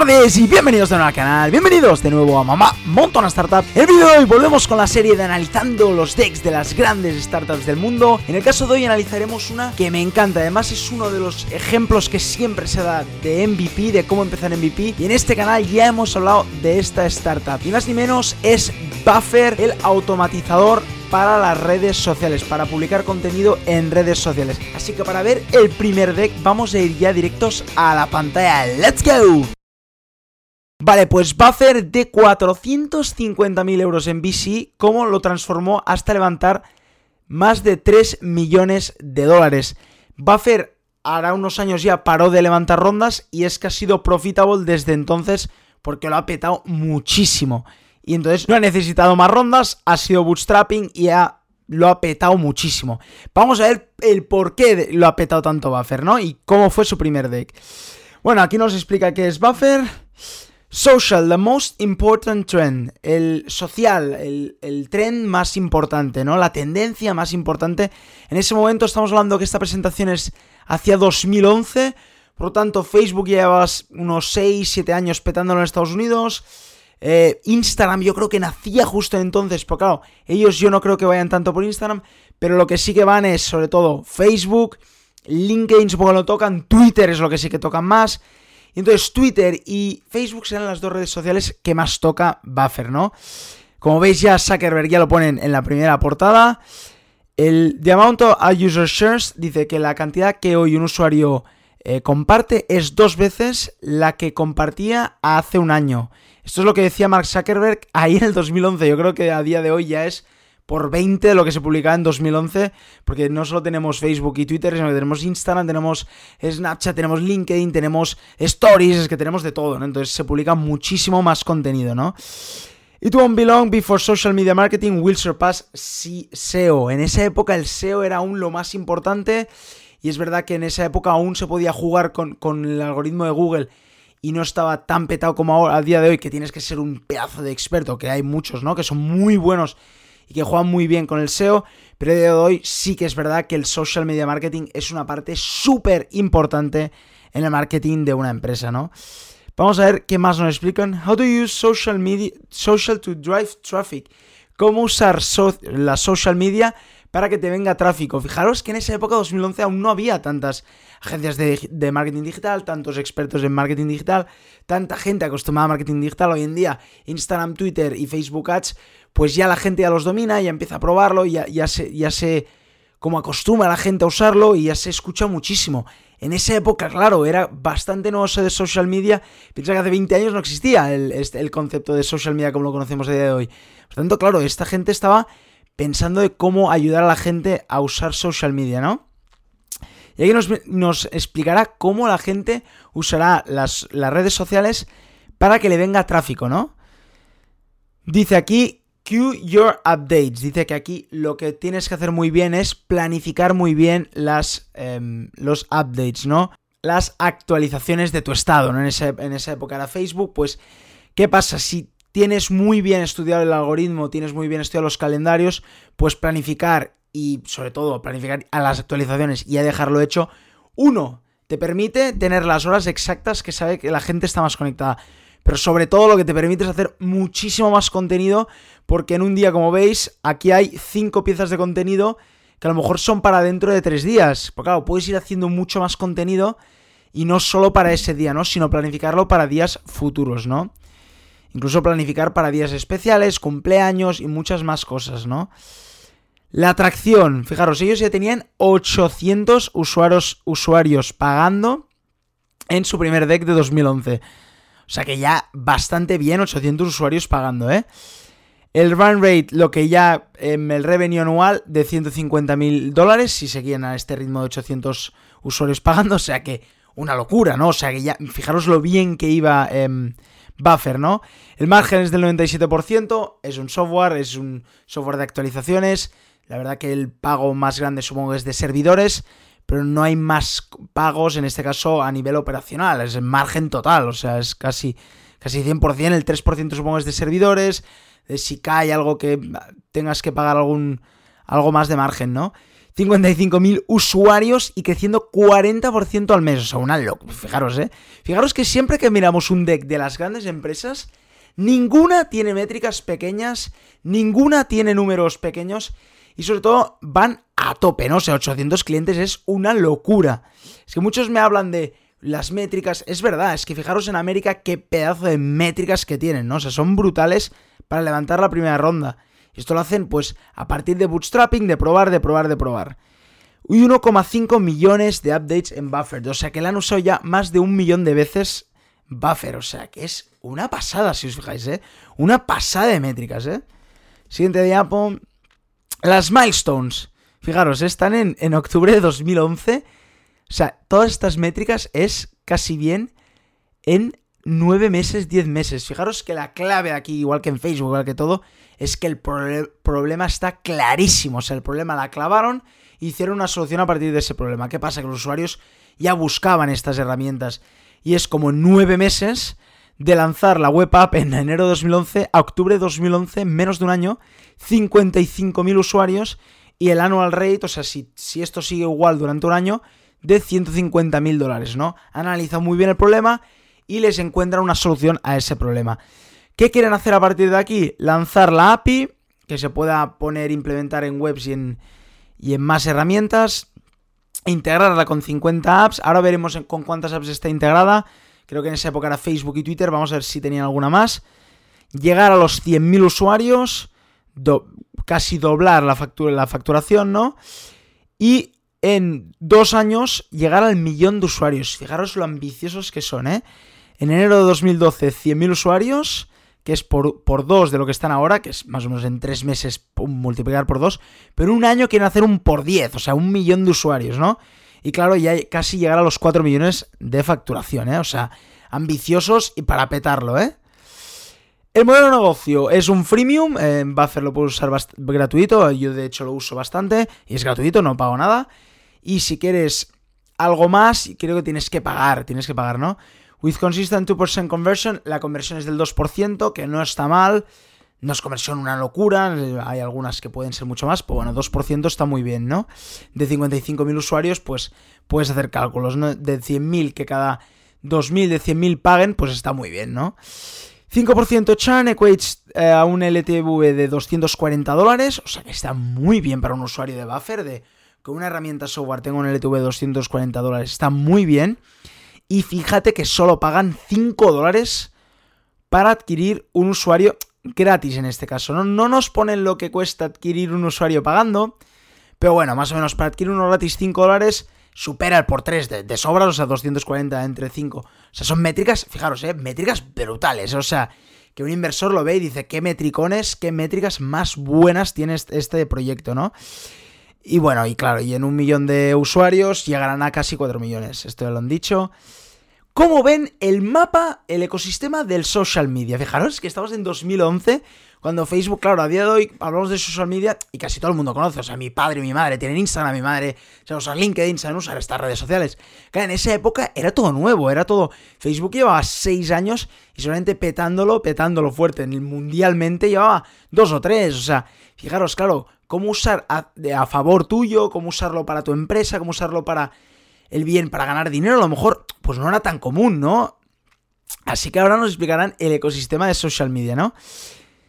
tardes y bienvenidos de nuevo al canal, bienvenidos de nuevo a Mamá Montona Startup. En el vídeo de hoy volvemos con la serie de analizando los decks de las grandes startups del mundo. En el caso de hoy analizaremos una que me encanta, además es uno de los ejemplos que siempre se da de MVP, de cómo empezar MVP. Y en este canal ya hemos hablado de esta startup. Y más ni menos es Buffer, el automatizador para las redes sociales, para publicar contenido en redes sociales. Así que para ver el primer deck vamos a ir ya directos a la pantalla. ¡Let's go! Vale, pues Buffer de 450.000 euros en VC, ¿cómo lo transformó hasta levantar más de 3 millones de dólares? Buffer hará unos años ya paró de levantar rondas y es que ha sido profitable desde entonces porque lo ha petado muchísimo. Y entonces no ha necesitado más rondas, ha sido bootstrapping y ha, lo ha petado muchísimo. Vamos a ver el por qué lo ha petado tanto Buffer, ¿no? Y cómo fue su primer deck. Bueno, aquí nos explica qué es Buffer. Social, the most important trend. El social, el, el trend más importante, ¿no? La tendencia más importante. En ese momento estamos hablando que esta presentación es hacia 2011. Por lo tanto, Facebook lleva unos 6, 7 años petándolo en Estados Unidos. Eh, Instagram yo creo que nacía justo entonces, porque claro, ellos yo no creo que vayan tanto por Instagram, pero lo que sí que van es sobre todo Facebook, LinkedIn supongo que lo tocan, Twitter es lo que sí que tocan más. Y entonces Twitter y Facebook serán las dos redes sociales que más toca Buffer, ¿no? Como veis ya Zuckerberg ya lo ponen en la primera portada. El The amount of user shares dice que la cantidad que hoy un usuario eh, comparte es dos veces la que compartía hace un año. Esto es lo que decía Mark Zuckerberg ahí en el 2011. Yo creo que a día de hoy ya es por 20 de lo que se publicaba en 2011, porque no solo tenemos Facebook y Twitter, sino que tenemos Instagram, tenemos Snapchat, tenemos LinkedIn, tenemos Stories, es que tenemos de todo, ¿no? Entonces se publica muchísimo más contenido, ¿no? It won't be long before social media marketing will surpass SEO. En esa época el SEO era aún lo más importante y es verdad que en esa época aún se podía jugar con, con el algoritmo de Google y no estaba tan petado como ahora, a día de hoy, que tienes que ser un pedazo de experto, que hay muchos, ¿no? Que son muy buenos y que juegan muy bien con el SEO, pero a día de hoy sí que es verdad que el social media marketing es una parte súper importante en el marketing de una empresa, ¿no? Vamos a ver qué más nos explican. How to use social media, social to drive traffic. Cómo usar la social media para que te venga tráfico. Fijaros que en esa época, 2011, aún no había tantas agencias de, marketing digital, tantos expertos en marketing digital, tanta gente acostumbrada a marketing digital. Hoy en día, Instagram, Twitter y Facebook Ads, pues ya la gente ya los domina, ya empieza a probarlo, ya, ya, se, ya se como acostumbra la gente a usarlo y ya se escucha muchísimo. En esa época, claro, era bastante nuevo de social media. Piensa que hace 20 años no existía el, este, el concepto de social media como lo conocemos a día de hoy. Por tanto, claro, esta gente estaba pensando de cómo ayudar a la gente a usar social media, ¿no? Y aquí nos, explicará cómo la gente usará las, redes sociales para que le venga tráfico, ¿no? Dice aquí, queue your updates. Dice que aquí lo que tienes que hacer muy bien es planificar muy bien las, em, los updates, ¿no? Las actualizaciones de tu estado, ¿no? En, en esa época era Facebook, pues, ¿qué pasa? Si tienes muy bien estudiado el algoritmo, tienes muy bien estudiado los calendarios, pues planificar y sobre todo planificar a las actualizaciones y a dejarlo hecho, uno, te permite tener las horas exactas que sabe que la gente está más conectada. Pero sobre todo lo que te permite es hacer muchísimo más contenido, porque en un día, como veis, aquí hay cinco piezas de contenido que a lo mejor son para dentro de tres días. Porque claro, puedes ir haciendo mucho más contenido y no solo para ese día, ¿no? Sino planificarlo para días futuros, ¿no? Incluso planificar para días especiales, cumpleaños y muchas más cosas, ¿no? La atracción, fijaros, ellos ya tenían 800 usuarios, usuarios pagando en su primer deck de 2011. O sea que ya bastante bien, 800 usuarios pagando, ¿eh? El run rate, lo que ya, en el revenue anual de 150 mil dólares, si seguían a este ritmo de 800 usuarios pagando, o sea que una locura, ¿no? O sea que ya, fijaros lo bien que iba eh, Buffer, ¿no? El margen es del 97%, es un software, es un software de actualizaciones. La verdad que el pago más grande supongo es de servidores, pero no hay más pagos en este caso a nivel operacional, es el margen total, o sea, es casi, casi 100%, el 3% supongo es de servidores, de si cae algo que tengas que pagar algún, algo más de margen, ¿no? 55.000 usuarios y creciendo 40% al mes. O sea, una loca. Fijaros, ¿eh? Fijaros que siempre que miramos un deck de las grandes empresas, ninguna tiene métricas pequeñas, ninguna tiene números pequeños y sobre todo van a tope, ¿no? O sea, 800 clientes es una locura. Es que muchos me hablan de las métricas. Es verdad, es que fijaros en América qué pedazo de métricas que tienen, ¿no? O sea, son brutales para levantar la primera ronda. Y esto lo hacen pues a partir de bootstrapping, de probar, de probar, de probar. Y 1,5 millones de updates en Buffer. O sea que le han usado ya más de un millón de veces Buffer. O sea que es una pasada, si os fijáis, ¿eh? Una pasada de métricas, ¿eh? Siguiente diapo. Las milestones. Fijaros, están en, en octubre de 2011. O sea, todas estas métricas es casi bien en 9 meses, 10 meses. Fijaros que la clave aquí, igual que en Facebook, igual que todo, es que el problema está clarísimo. O sea, el problema la clavaron e hicieron una solución a partir de ese problema. ¿Qué pasa? Que los usuarios ya buscaban estas herramientas. Y es como nueve meses de lanzar la web app en enero de 2011 a octubre de 2011, menos de un año, 55.000 usuarios y el annual rate, o sea, si, si esto sigue igual durante un año, de 150.000 dólares, ¿no? Han analizado muy bien el problema y les encuentran una solución a ese problema. ¿Qué quieren hacer a partir de aquí? Lanzar la API, que se pueda poner, implementar en webs y en, y en más herramientas, integrarla con 50 apps, ahora veremos con cuántas apps está integrada, creo que en esa época era Facebook y Twitter, vamos a ver si tenían alguna más, llegar a los 100.000 usuarios, casi doblar la, factura, la facturación, ¿no? Y en dos años llegar al millón de usuarios. Fijaros lo ambiciosos que son, ¿eh? En enero de 2012, 100.000 usuarios que es por, dos de lo que están ahora, que es más o menos en tres meses multiplicar por dos, pero un año quieren hacer un por diez, o sea, un millón de usuarios, ¿no? Y claro, ya casi llegar a los cuatro millones de facturación, ¿eh? O sea, ambiciosos y para petarlo, ¿eh? El modelo de negocio es un freemium, eh, Buffer lo puedes usar gratuito, yo de hecho lo uso bastante y es gratuito, no pago nada. Y si quieres algo más, creo que tienes que pagar, tienes que pagar, ¿no? With consistent 2% conversion, la conversión es del 2%, que no está mal. No es conversión una locura, hay algunas que pueden ser mucho más, pero bueno, 2% está muy bien, ¿no? De 55.000 usuarios, pues puedes hacer cálculos, ¿no? De 100.000 que cada 2.000 de 100.000 paguen, pues está muy bien, ¿no? 5% churn equates eh, a un LTV de 240 dólares, o sea que está muy bien para un usuario de Buffer, de que una herramienta software tenga un LTV de 240 dólares, está muy bien. Y fíjate que solo pagan 5 dólares para adquirir un usuario gratis en este caso. ¿no? no nos ponen lo que cuesta adquirir un usuario pagando. Pero bueno, más o menos para adquirir uno gratis 5 dólares supera el por 3 de, de sobras, o sea, 240 entre 5. O sea, son métricas, fijaros, eh, métricas brutales. O sea, que un inversor lo ve y dice, qué metricones, qué métricas más buenas tiene este proyecto, ¿no? Y bueno, y claro, y en un millón de usuarios llegarán a casi 4 millones. Esto ya lo han dicho. ¿Cómo ven el mapa, el ecosistema del social media? Fijaros que estamos en 2011, cuando Facebook, claro, a día de hoy hablamos de social media y casi todo el mundo conoce. O sea, mi padre y mi madre tienen Instagram, mi madre, o sea, usan LinkedIn, saben usar estas redes sociales. Claro, en esa época era todo nuevo, era todo. Facebook llevaba 6 años y solamente petándolo, petándolo fuerte. Mundialmente llevaba 2 o 3. O sea, fijaros, claro, cómo usar a, favor tuyo, cómo usarlo para tu empresa, cómo usarlo para el bien, para ganar dinero, a lo mejor pues no era tan común, ¿no? Así que ahora nos explicarán el ecosistema de social media, ¿no?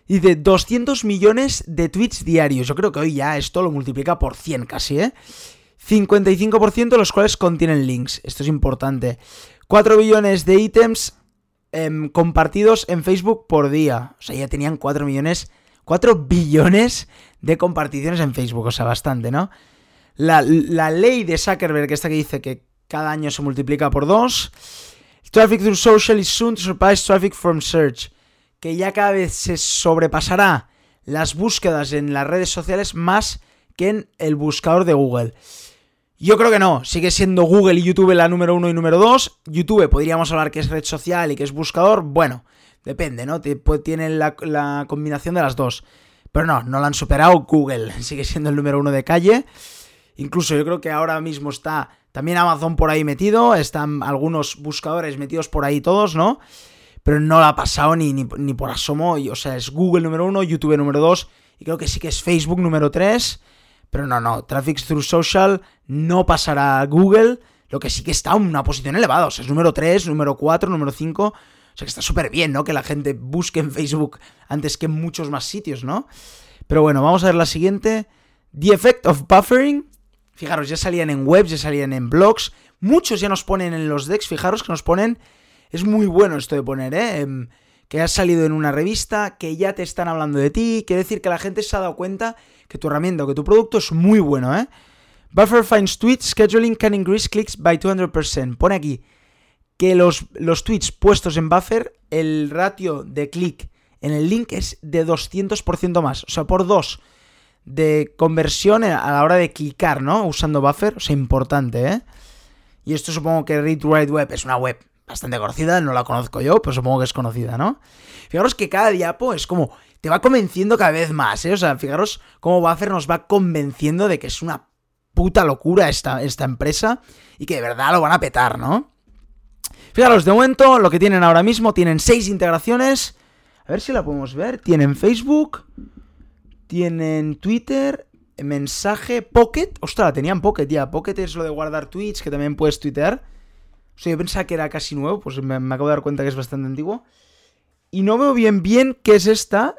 De 200 millones de tweets diarios. Yo creo que hoy ya esto lo multiplica por 100 casi, ¿eh? 55% de los cuales contienen links. Esto es importante. 4 billones de ítems em, compartidos en Facebook por día. O sea, ya tenían 4 millones 4 billones de comparticiones en Facebook, o sea, bastante, ¿no? La, ley de Zuckerberg, esta que dice que cada año se multiplica por 2. Traffic through social is soon to surpass traffic from search. Que ya cada vez se sobrepasará las búsquedas en las redes sociales más que en el buscador de Google. Yo creo que no, sigue siendo Google y YouTube la número uno y número dos. YouTube podríamos hablar que es red social y que es buscador. Bueno, Depende, ¿no? Tienen la, la combinación de las dos. Pero no, no la han superado Google. Sigue siendo el número uno de calle. Incluso yo creo que ahora mismo está también Amazon por ahí metido. Están algunos buscadores metidos por ahí todos, ¿no? Pero no la ha pasado ni, ni, por asomo. O sea, es Google número uno, YouTube número dos. Y creo que sí que es Facebook número tres. Pero no, no, Traffic Through Social no pasará a Google, lo que sí que está en una posición elevada. O sea, es número 3, número 4, número 5. O sea, que está súper bien, ¿no? Que la gente busque en Facebook antes que en muchos más sitios, ¿no? Pero bueno, vamos a ver la siguiente. The Effect of Buffering. Fijaros, ya salían en webs, ya salían en blogs. Muchos ya nos ponen en los decks, fijaros que nos ponen... Es muy bueno esto de poner, ¿eh? Em, que has salido en una revista, que ya te están hablando de ti. Quiere decir que la gente se ha dado cuenta que tu herramienta o que tu producto es muy bueno, ¿eh? Buffer finds tweets, scheduling can increase clicks by 200%. Pone aquí que los, los tweets puestos en Buffer, el ratio de clic en el link es de 200% más. O sea, por dos de conversión a la hora de clicar, ¿no? Usando Buffer. O sea, importante, ¿eh? Y esto supongo que Read Web es una web bastante conocida, no la conozco yo, pero supongo que es conocida, ¿no? Fijaros que cada diapo es como, te va convenciendo cada vez más, ¿eh? O sea, fijaros cómo Buffer nos va convenciendo de que es una puta locura esta, esta empresa y que de verdad lo van a petar, ¿no? Fijaros, de momento lo que tienen ahora mismo, tienen seis integraciones. A ver si la podemos ver. Tienen Facebook, tienen Twitter, mensaje, Pocket. Ostras, tenían Pocket ya. Pocket es lo de guardar tweets que también puedes tuitear. O sea, yo pensaba que era casi nuevo, pues me, acabo de dar cuenta que es bastante antiguo. Y no veo bien bien qué es esta.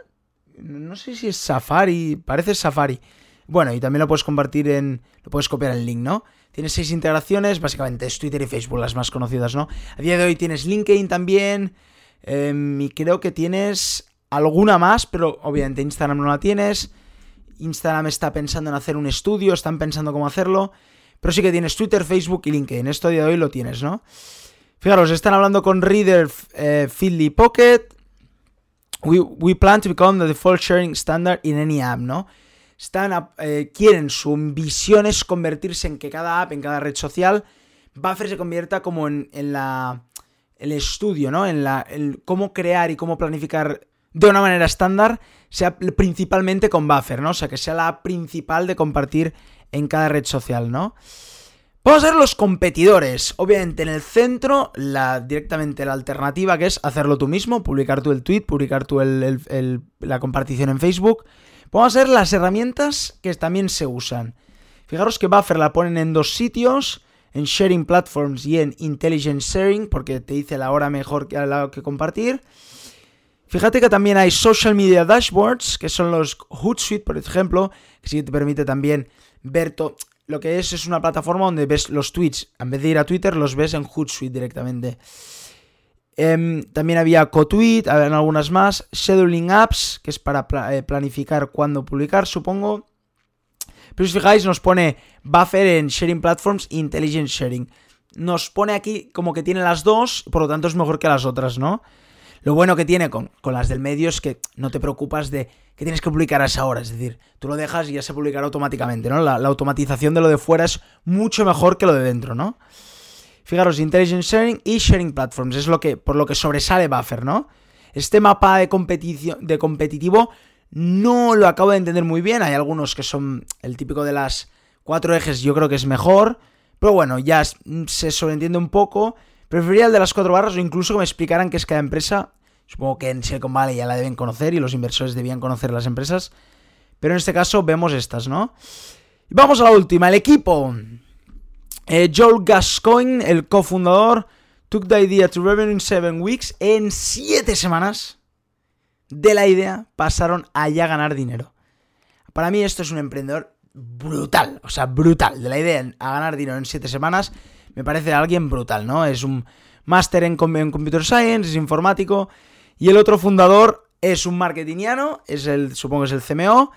No sé si es Safari, parece Safari. Bueno, y también lo puedes compartir en... Lo puedes copiar el link, ¿no? Tienes seis integraciones, básicamente es Twitter y Facebook las más conocidas, ¿no? A día de hoy tienes LinkedIn también. Em, y creo que tienes alguna más, pero obviamente Instagram no la tienes. Instagram está pensando en hacer un estudio, están pensando cómo hacerlo. Pero sí que tienes Twitter, Facebook y LinkedIn. Esto día de hoy lo tienes, ¿no? Fijaros, están hablando con Reader eh, Pocket. We, plan to become the default sharing standard in any app, ¿no? Están, eh, quieren, su visión es convertirse en que cada app, en cada red social, Buffer se convierta como en, la el estudio, ¿no? En la cómo crear y cómo planificar de una manera estándar, sea principalmente con Buffer, ¿no? O sea, que sea la principal de compartir en cada red social, ¿no? Vamos a ver los competidores. Obviamente en el centro, directamente la alternativa que es hacerlo tú mismo, publicar tú el tweet, publicar tú la compartición en Facebook. Vamos a ver las herramientas que también se usan. Fijaros que Buffer la ponen en dos sitios, en Sharing Platforms y en Intelligent Sharing, porque te dice la hora mejor que, la que compartir. Fíjate que también hay Social Media Dashboards, que son los Hootsuite, por ejemplo, que sí te permite también ver todo. Lo que es es una plataforma donde ves los tweets. En vez de ir a Twitter, los ves en Hootsuite directamente. Em, también había CoTweet, habían algunas más. Scheduling Apps, que es para eh, planificar cuándo publicar, supongo. Pero si os fijáis, nos pone Buffer en Sharing Platforms e Intelligent Sharing. Nos pone aquí como que tiene las dos, por lo tanto es mejor que las otras, ¿no? Lo bueno que tiene con, las del medio es que no te preocupas de que tienes que publicar a esa hora. Es decir, tú lo dejas y ya se publicará automáticamente, ¿no? La, automatización de lo de fuera es mucho mejor que lo de dentro, ¿no? Fijaros, Intelligent Sharing y Sharing Platforms es lo que, por lo que sobresale Buffer, ¿no? Este mapa de, de competitivo no lo acabo de entender muy bien. Hay algunos que son el típico de las cuatro ejes, yo creo que es mejor. Pero bueno, ya se sobreentiende un poco. Preferiría el de las cuatro barras o incluso que me explicaran qué es cada empresa. Supongo que en Silicon Valley ya la deben conocer y los inversores debían conocer las empresas. Pero en este caso vemos estas, ¿no? Vamos a la última, el equipo. Eh, Joel Gascoigne, el cofundador, took the idea to revenue in seven weeks. En siete semanas de la idea pasaron a ya ganar dinero. Para mí esto es un emprendedor brutal, o sea, brutal. De la idea a ganar dinero en siete semanas me parece alguien brutal, ¿no? Es un máster en, Computer Science, es informático, y el otro fundador es un marketingiano, es el, supongo que es el CMO,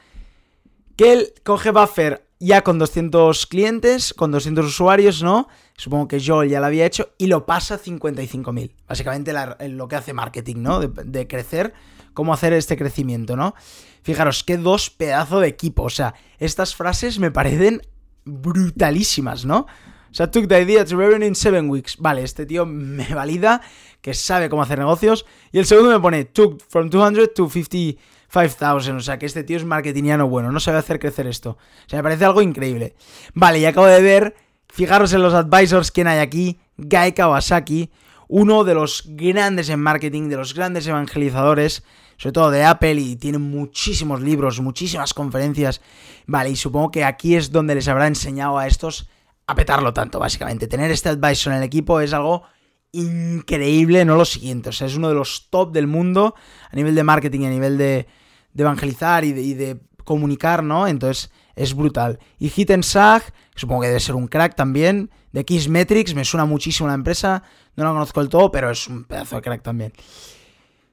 que él coge Buffer ya con 200 clientes, con 200 usuarios, ¿no? Supongo que Joel ya lo había hecho y lo pasa a 55.000. Básicamente lo que hace marketing, ¿no? De, de, crecer, cómo hacer este crecimiento, ¿no? Fijaros, qué dos pedazos de equipo. O sea, estas frases me parecen brutalísimas, ¿no? O sea, took the idea to revenue in seven weeks. Vale, este tío me valida, que sabe cómo hacer negocios. Y el segundo me pone, took from 200 to 55,000. O sea, que este tío es marketingiano bueno, no sabe hacer crecer esto. O sea, me parece algo increíble. Vale, y acabo de ver, fijaros en los advisors quién hay aquí. Guy Kawasaki, uno de los grandes en marketing, de los grandes evangelizadores, sobre todo de Apple, y tiene muchísimos libros, muchísimas conferencias. Vale, y supongo que aquí es donde les habrá enseñado a estos a petarlo tanto, básicamente. Tener este advisor en el equipo es algo increíble, no lo siguiente. O sea, es uno de los top del mundo a nivel de marketing, a nivel de, evangelizar y de, comunicar, ¿no? Entonces es brutal. Y Hitten Sag, supongo que debe ser un crack también, de Metrics, me suena muchísimo la empresa, no la conozco del todo, pero es un pedazo de crack también.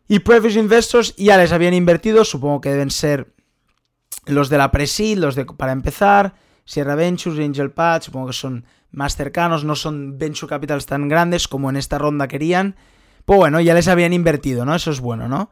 Y Previous Investors ya les habían invertido, supongo que deben ser los de la Presid, los de para empezar. Sierra Ventures, Angel Patch, supongo que son más cercanos, no son venture capitals tan grandes como en esta ronda querían. Pues bueno, ya les habían invertido, ¿no? Eso es bueno, ¿no?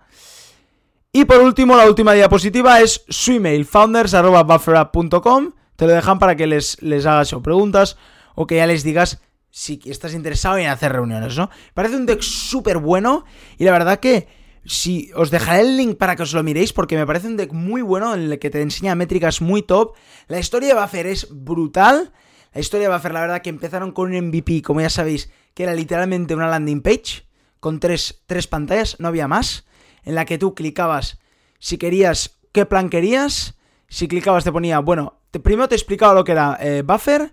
Y por último, la última diapositiva es su email, founders.bufferup.com. Te lo dejan para que les, les hagas o preguntas o que ya les digas si estás interesado en hacer reuniones, ¿no? Parece un deck súper bueno y la verdad que si os dejaré el link para que os lo miréis porque me parece un deck muy bueno en el que te enseña métricas muy top. La historia de Buffer es brutal. La historia de Buffer, la verdad que empezaron con un MVP, como ya sabéis, que era literalmente una landing page con tres, tres pantallas, no había más, en la que tú clicabas si querías, qué plan querías, si clicabas te ponía, bueno, primero te explicaba lo que era eh, Buffer,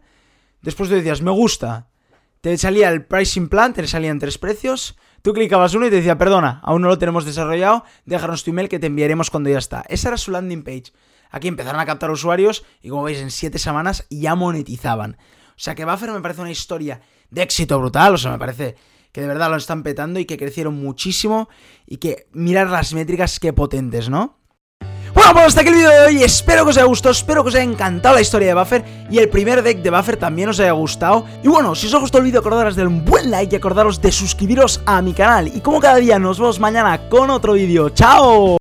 después te decías, me gusta, te salía el pricing plan, te salían tres precios, Tú clicabas uno y te decía, perdona, aún no lo tenemos desarrollado, déjanos tu email que te enviaremos cuando ya está. Esa era su landing page. Aquí empezaron a captar usuarios y como veis en 7 semanas ya monetizaban. O sea que Buffer me parece una historia de éxito brutal, o sea, me parece que de verdad lo están petando y que crecieron muchísimo y que mirar las métricas qué potentes, ¿no? Bueno, pues hasta aquí el vídeo de hoy, espero que os haya gustado, espero que os haya encantado la historia de Buffer y el primer deck de Buffer también os haya gustado. Y bueno, si os ha gustado el vídeo acordaros de un buen like y acordaros de suscribiros a mi canal. Y como cada día nos vemos mañana con otro vídeo, ¡chao!